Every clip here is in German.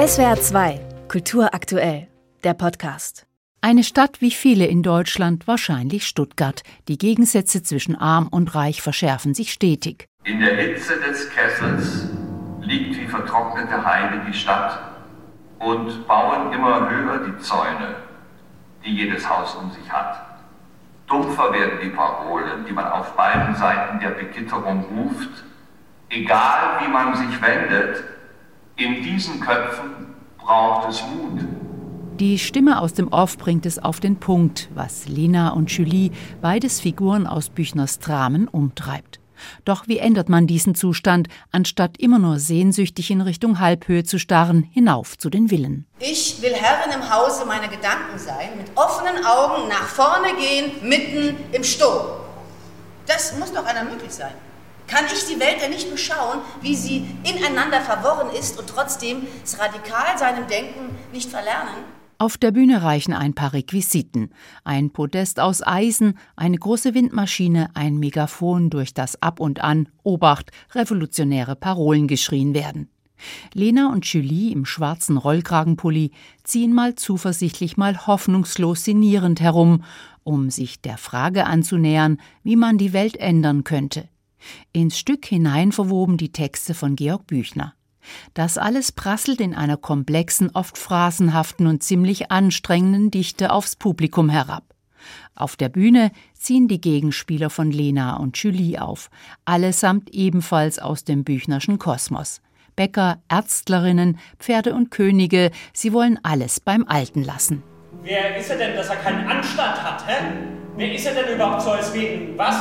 SWR 2, Kultur aktuell, der Podcast. Eine Stadt wie viele in Deutschland, wahrscheinlich Stuttgart. Die Gegensätze zwischen arm und reich verschärfen sich stetig. In der Hitze des Kessels liegt wie vertrocknete Heide die Stadt und bauen immer höher die Zäune, die jedes Haus um sich hat. Dumpfer werden die Parolen, die man auf beiden Seiten der Begitterung ruft. Egal wie man sich wendet, in diesen Köpfen braucht es Mut. Die Stimme aus dem Off bringt es auf den Punkt, was Lena und Julie, beides Figuren aus Büchners Dramen, umtreibt. Doch wie ändert man diesen Zustand, anstatt immer nur sehnsüchtig in Richtung Halbhöhe zu starren, hinauf zu den Villen? Ich will Herrin im Hause meiner Gedanken sein, mit offenen Augen nach vorne gehen, mitten im Sturm. Das muss doch einer möglich sein. Kann ich die Welt denn nicht beschauen, wie sie ineinander verworren ist und trotzdem das Radikal seinem Denken nicht verlernen? Auf der Bühne reichen ein paar Requisiten. Ein Podest aus Eisen, eine große Windmaschine, ein Megafon, durch das ab und an, Obacht, revolutionäre Parolen geschrien werden. Lena und Julie im schwarzen Rollkragenpulli ziehen mal zuversichtlich, mal hoffnungslos sinnierend herum, um sich der Frage anzunähern, wie man die Welt ändern könnte. Ins Stück hinein verwoben die Texte von Georg Büchner. Das alles prasselt in einer komplexen, oft phrasenhaften und ziemlich anstrengenden Dichte aufs Publikum herab. Auf der Bühne ziehen die Gegenspieler von Lena und Julie auf, allesamt ebenfalls aus dem Büchnerschen Kosmos. Bäcker, Ärztlerinnen, Pferde und Könige, sie wollen alles beim Alten lassen. Wer ist er denn, dass er keinen Anstand hat, hä? Wer ist er denn überhaupt so als wegen, was?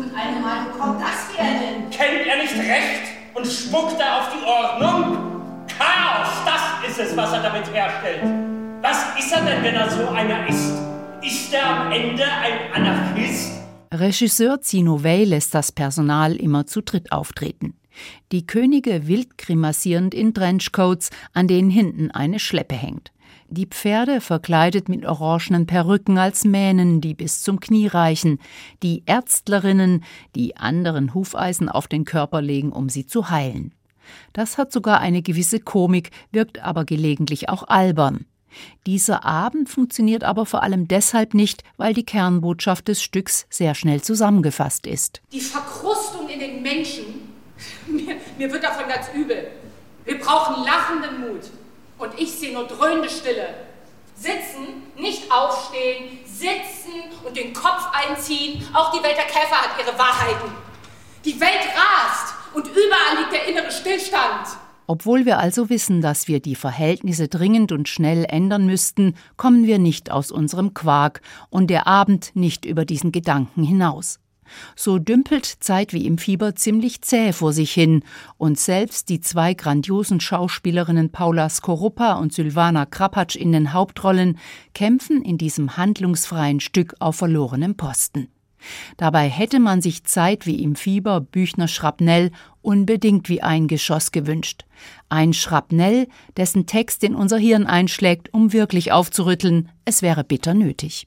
Mit einem Mal, kommt das werden? Kennt er nicht recht und spuckt er auf die Ordnung? Chaos, das ist es, was er damit herstellt. Was ist er denn, wenn er so einer ist? Ist er am Ende ein Anarchist? Regisseur Zino Wey lässt das Personal immer zu dritt auftreten. Die Könige wild grimassierend in Trenchcoats, an denen hinten eine Schleppe hängt die Pferde verkleidet mit orangenen Perücken als Mähnen, die bis zum Knie reichen, die Ärztlerinnen, die anderen Hufeisen auf den Körper legen, um sie zu heilen. Das hat sogar eine gewisse Komik, wirkt aber gelegentlich auch albern. Dieser Abend funktioniert aber vor allem deshalb nicht, weil die Kernbotschaft des Stücks sehr schnell zusammengefasst ist. Die Verkrustung in den Menschen, mir, mir wird davon ganz übel. Wir brauchen lachenden Mut. Und ich sehe nur dröhnende Stille. Sitzen, nicht aufstehen, sitzen und den Kopf einziehen. Auch die Welt der Käfer hat ihre Wahrheiten. Die Welt rast und überall liegt der innere Stillstand. Obwohl wir also wissen, dass wir die Verhältnisse dringend und schnell ändern müssten, kommen wir nicht aus unserem Quark und der Abend nicht über diesen Gedanken hinaus. So dümpelt Zeit wie im Fieber ziemlich zäh vor sich hin, und selbst die zwei grandiosen Schauspielerinnen Paula Skorupa und Sylvana Krapatsch in den Hauptrollen kämpfen in diesem handlungsfreien Stück auf verlorenem Posten. Dabei hätte man sich Zeit wie im Fieber Büchner Schrapnell unbedingt wie ein Geschoss gewünscht. Ein Schrapnell, dessen Text in unser Hirn einschlägt, um wirklich aufzurütteln, es wäre bitter nötig.